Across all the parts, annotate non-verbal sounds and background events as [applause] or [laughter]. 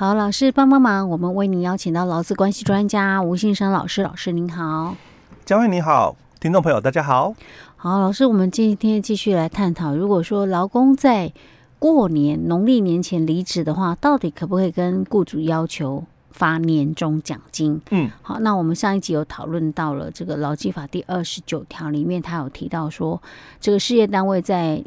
好，老师帮帮忙，我们为您邀请到劳资关系专家吴信生老师，老师您好，嘉惠你好，听众朋友大家好，好，老师，我们今天继续来探讨，如果说劳工在过年农历年前离职的话，到底可不可以跟雇主要求？发年终奖金，嗯，好，那我们上一集有讨论到了这个劳基法第二十九条里面，他有提到说，这个事业单位在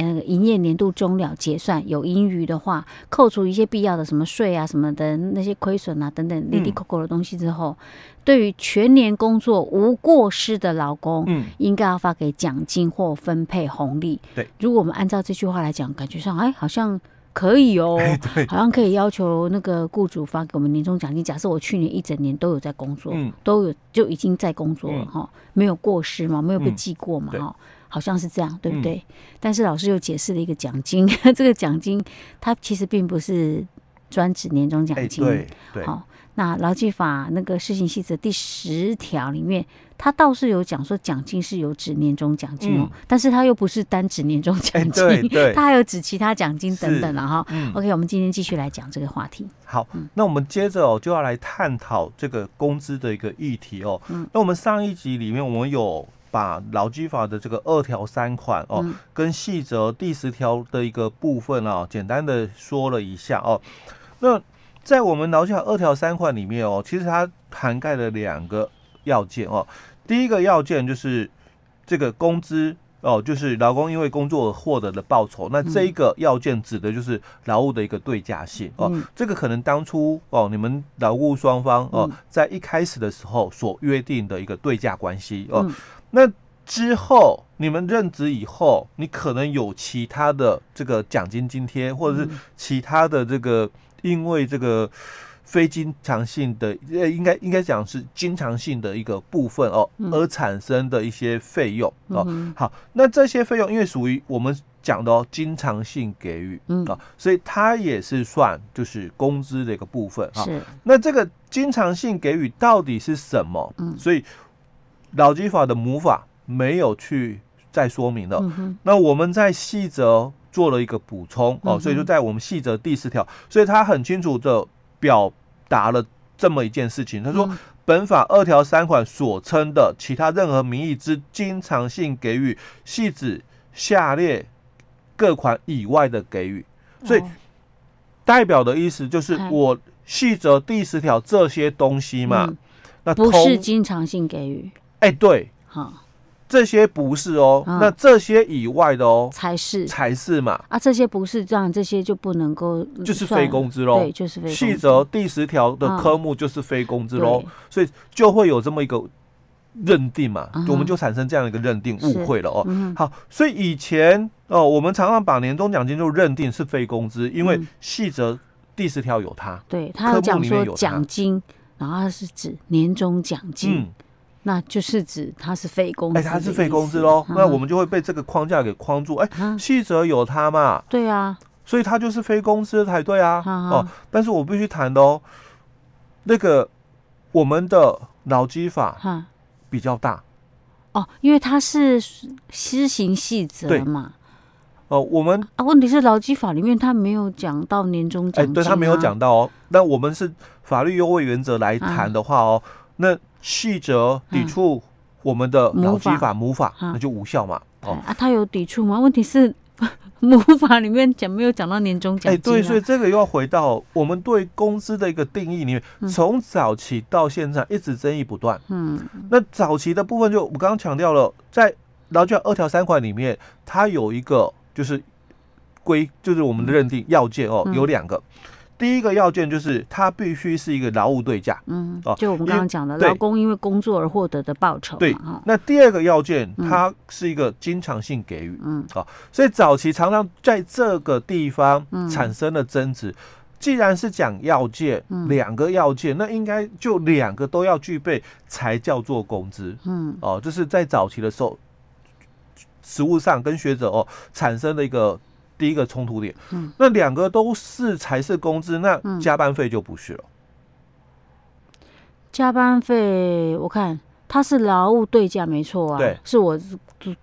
呃营业年度终了结算有盈余的话，扣除一些必要的什么税啊什么的那些亏损啊等等哩哩扣扣的东西之后，嗯、对于全年工作无过失的劳工，嗯，应该要发给奖金或分配红利。对，如果我们按照这句话来讲，感觉上哎好像。可以哦，[laughs] 好像可以要求那个雇主发给我们年终奖金。假设我去年一整年都有在工作，嗯，都有就已经在工作了哈，没有过失嘛，没有被记过嘛，哈，好像是这样，对不对？但是老师又解释了一个奖金，[laughs] 这个奖金它其实并不是专指年终奖金，对对，好。那劳基法那个施行细则第十条里面，它倒是有讲说奖金是有指年终奖金哦，嗯、但是它又不是单指年终奖金，欸、对对，他还有指其他奖金等等了哈。嗯、OK，我们今天继续来讲这个话题。好，那我们接着哦就要来探讨这个工资的一个议题哦。嗯，那我们上一集里面我们有把劳基法的这个二条三款哦，嗯、跟细则第十条的一个部分啊、哦，简单的说了一下哦。那在我们劳基法二条三款里面哦，其实它涵盖了两个要件哦。第一个要件就是这个工资哦，就是劳工因为工作而获得的报酬。那这一个要件指的就是劳务的一个对价性哦。这个可能当初哦，你们劳务双方哦，在一开始的时候所约定的一个对价关系哦。那之后你们任职以后，你可能有其他的这个奖金津贴，或者是其他的这个。因为这个非经常性的，呃，应该应该讲是经常性的一个部分哦，而产生的一些费用哦。好，那这些费用因为属于我们讲的哦，经常性给予啊，所以它也是算就是工资的一个部分啊。是。那这个经常性给予到底是什么？嗯。所以老基法的母法没有去再说明了。那我们在细则。做了一个补充哦，所以就在我们细则第四条，所以他很清楚的表达了这么一件事情。他说，本法二条三款所称的其他任何名义之经常性给予，系指下列各款以外的给予。所以代表的意思就是我细则第十条这些东西嘛，那不是经常性给予。哎，对，好。这些不是哦，嗯、那这些以外的哦才是。才是嘛。啊，这些不是这样，这些就不能够就是非工资喽，对，就是非工资。细则第十条的科目就是非工资喽，嗯、所以就会有这么一个认定嘛，嗯、我们就产生这样一个认定误会了哦。嗯、好，所以以前哦，我们常常把年终奖金就认定是非工资，因为细则第十条有它，对，它有讲说奖金，然后它是指年终奖金。嗯那就是指它是非工资，哎，它是非工资喽。那我们就会被这个框架给框住。哎，细则有它嘛？对啊，所以它就是非工资才对啊。哦，但是我必须谈的哦，那个我们的劳基法比较大哦，因为它是施行细则嘛。哦，我们啊，问题是劳基法里面他没有讲到年终奖金，哎，对，他没有讲到哦。那我们是法律优惠原则来谈的话哦，那。细则抵触我们的劳基法母法，那就无效嘛。哦啊，他有抵触吗？问题是 [laughs] 母法里面讲没有讲到年终奖金。哎，对，所以这个又要回到我们对工资的一个定义里面，从早期到现在一直争议不断。嗯，那早期的部分就我刚刚强调了，在劳基法二条三款里面，它有一个就是规，就是我们的认定要件哦，有两个。第一个要件就是它必须是一个劳务对价，嗯，哦，就我们刚刚讲的，劳工因为工作而获得的报酬，对。那第二个要件，它是一个经常性给予，嗯，好，所以早期常常在这个地方产生了争执。既然是讲要件，两个要件，那应该就两个都要具备才叫做工资，嗯，哦，这是在早期的时候，实物上跟学者哦产生的一个。第一个冲突点，嗯，那两个都是才是工资，那加班费就不是了。加班费，我看它是劳务对价，没错啊，对，是我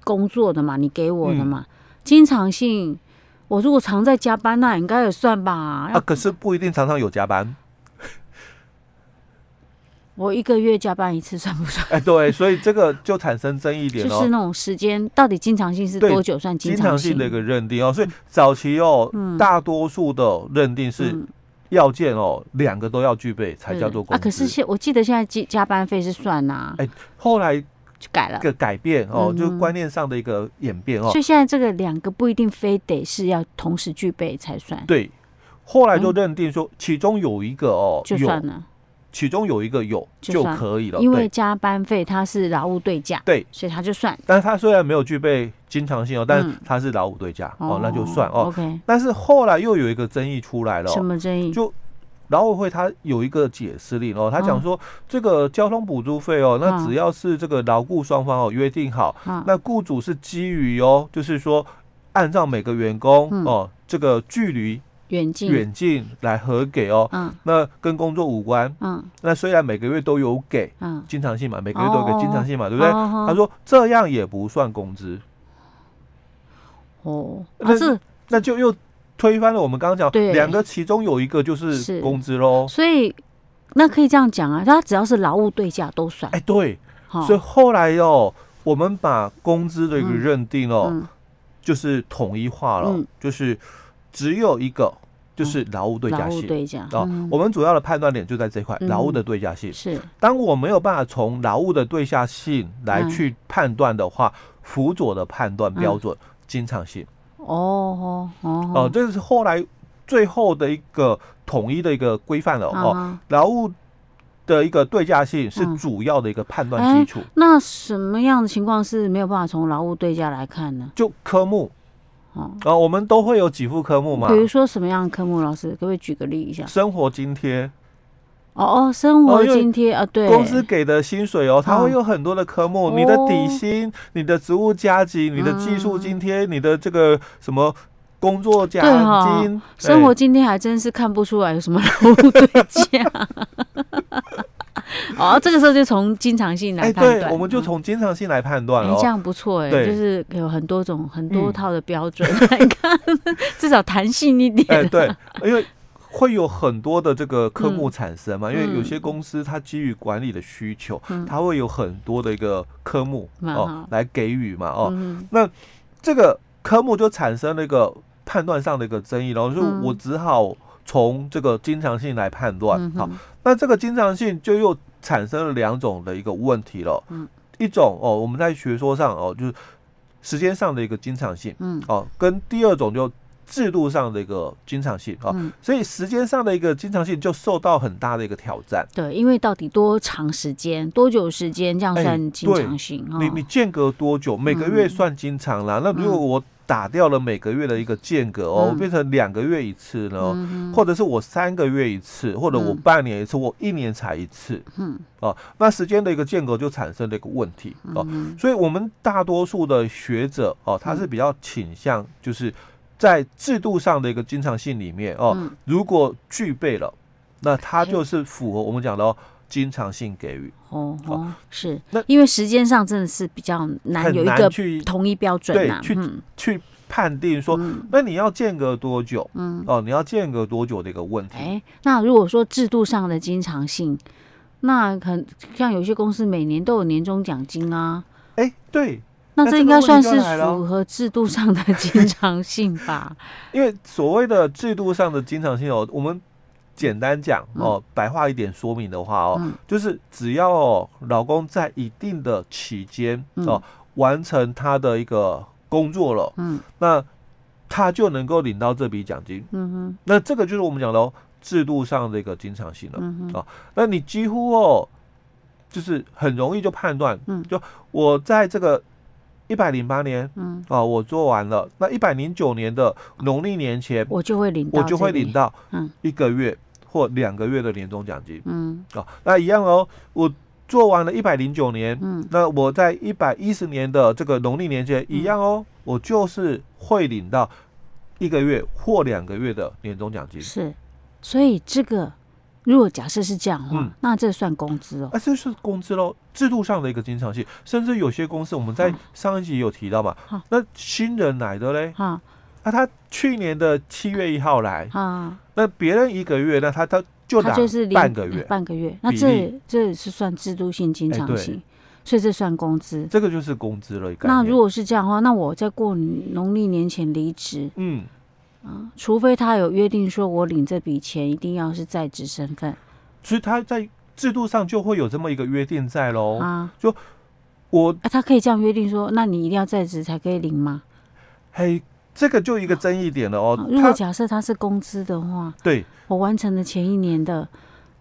工作的嘛，你给我的嘛。经常性，我如果常在加班，那应该也算吧？啊，可是不一定常常有加班。我一个月加班一次算不算？哎，对，所以这个就产生争议点哦。就是那种时间到底经常性是多久算经常性？的一个认定哦。所以早期哦，嗯、大多数的认定是要件哦，两个都要具备才叫做工资。啊，可是现我记得现在加加班费是算呐、啊。哎，后来就改了，个改变哦，就观念上的一个演变哦。所以现在这个两个不一定非得是要同时具备才算。对，后来就认定说其中有一个哦，就算了。其中有一个有就可以了，因为加班费它是劳务对价，对，所以它就算。但是它虽然没有具备经常性哦，但是它是劳务对价哦，那就算哦。OK。但是后来又有一个争议出来了，什么争议？就劳委会他有一个解释令哦，他讲说这个交通补助费哦，那只要是这个劳雇双方哦约定好，那雇主是基于哦，就是说按照每个员工哦这个距离。远近。远近来核给哦，嗯，那跟工作无关，嗯，那虽然每个月都有给，嗯，经常性嘛，每个月都有给经常性嘛，对不对？他说这样也不算工资，哦，那是。那就又推翻了我们刚刚讲两个其中有一个就是工资喽，所以那可以这样讲啊，他只要是劳务对价都算，哎，对，所以后来哦，我们把工资的一个认定哦，就是统一化了，就是。只有一个，就是劳务对价性。对价啊，我们主要的判断点就在这块，劳务的对价性。是，当我没有办法从劳务的对价性来去判断的话，辅佐的判断标准，经常性。哦哦哦，这是后来最后的一个统一的一个规范了哦。劳务的一个对价性是主要的一个判断基础。那什么样的情况是没有办法从劳务对价来看呢？就科目。哦，我们都会有几副科目嘛？比如说什么样的科目？老师可不可以举个例一下？生活津贴。哦哦，生活津贴啊，对，公司给的薪水哦，它会有很多的科目，你的底薪、你的职务加级、你的技术津贴、你的这个什么工作奖金。生活津贴还真是看不出来有什么劳务对价。[laughs] [laughs] 哦，这个时候就从经常性来判断，对，我们就从经常性来判断了。这样不错哎，就是有很多种、很多套的标准来看，[laughs] 至少弹性一点。哎，对，因为会有很多的这个科目产生嘛，因为有些公司它基于管理的需求，它会有很多的一个科目哦来给予嘛哦，那这个科目就产生了一个判断上的一个争议，然后就我只好从这个经常性来判断好。那这个经常性就又产生了两种的一个问题了，嗯，一种哦，我们在学说上哦，就是时间上的一个经常性，嗯，哦，跟第二种就制度上的一个经常性啊，所以时间上的一个经常性就受到很大的一个挑战。对，因为到底多长时间、多久时间这样算经常性？你你间隔多久？每个月算经常啦。那如果我打掉了每个月的一个间隔哦，变成两个月一次呢，嗯、或者是我三个月一次，或者我半年一次，我一年才一次，嗯，哦，那时间的一个间隔就产生了一个问题哦，所以我们大多数的学者哦，他是比较倾向就是在制度上的一个经常性里面哦，如果具备了，那它就是符合我们讲的哦。经常性给予哦哦是，那因为时间上真的是比较难有一个统一标准，对，去去判定说，那你要间隔多久？嗯哦，你要间隔多久的一个问题。哎，那如果说制度上的经常性，那可像有些公司每年都有年终奖金啊。哎，对，那这应该算是符合制度上的经常性吧？[laughs] 因为所谓的制度上的经常性哦，我们。简单讲哦，白话一点说明的话哦，就是只要哦，劳工在一定的期间哦，完成他的一个工作了，嗯，那他就能够领到这笔奖金，嗯哼，那这个就是我们讲的制度上的一个经常性了，嗯哼，啊，那你几乎哦，就是很容易就判断，嗯，就我在这个一百零八年，嗯，啊，我做完了，那一百零九年的农历年前，我就会领，我就会领到，嗯，一个月。或两个月的年终奖金，嗯，哦，那一样哦。我做完了一百零九年，嗯，那我在一百一十年的这个农历年前一样哦，我就是会领到一个月或两个月的年终奖金。是，所以这个如果假设是这样的话，嗯，那这算工资哦。啊，这是工资喽，制度上的一个经常性，甚至有些公司我们在上一集有提到嘛，那新人来的嘞，哈。啊，他去年的七月一号来啊，那别人一个月，那他他就他就是半个月，半个月，那这这是算制度性经常性，欸、所以这算工资，这个就是工资了。那如果是这样的话，那我在过农历年前离职，嗯。啊，除非他有约定说，我领这笔钱一定要是在职身份，所以他在制度上就会有这么一个约定在喽啊，就我啊，他可以这样约定说，那你一定要在职才可以领吗？嘿。这个就一个争议点了哦。如果假设他是工资的话，对，我完成了前一年的，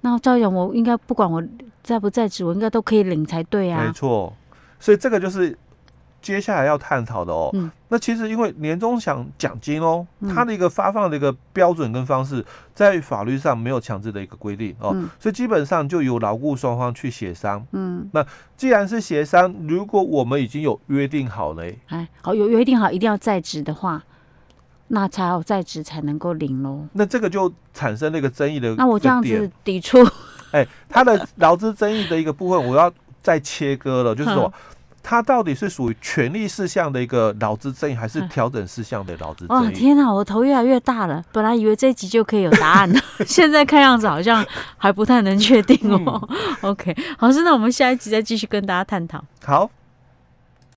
那照样我应该不管我在不在职，我应该都可以领才对啊。没错，所以这个就是。接下来要探讨的哦，嗯、那其实因为年终奖奖金哦，嗯、它的一个发放的一个标准跟方式，在法律上没有强制的一个规定哦，嗯、所以基本上就由劳雇双方去协商。嗯，那既然是协商，如果我们已经有约定好了，哎，好有约定好一定要在职的话，那才有在职才能够领喽。那这个就产生那个争议的，那我这样子抵触，哎，他的劳资争议的一个部分，我要再切割了，就是说。它到底是属于权利事项的一个劳资争议，还是调整事项的劳资争议？哦，天哪，我头越来越大了。本来以为这一集就可以有答案了，[laughs] 现在看样子好像还不太能确定哦。嗯、[laughs] OK，好，是那我们下一集再继续跟大家探讨。好。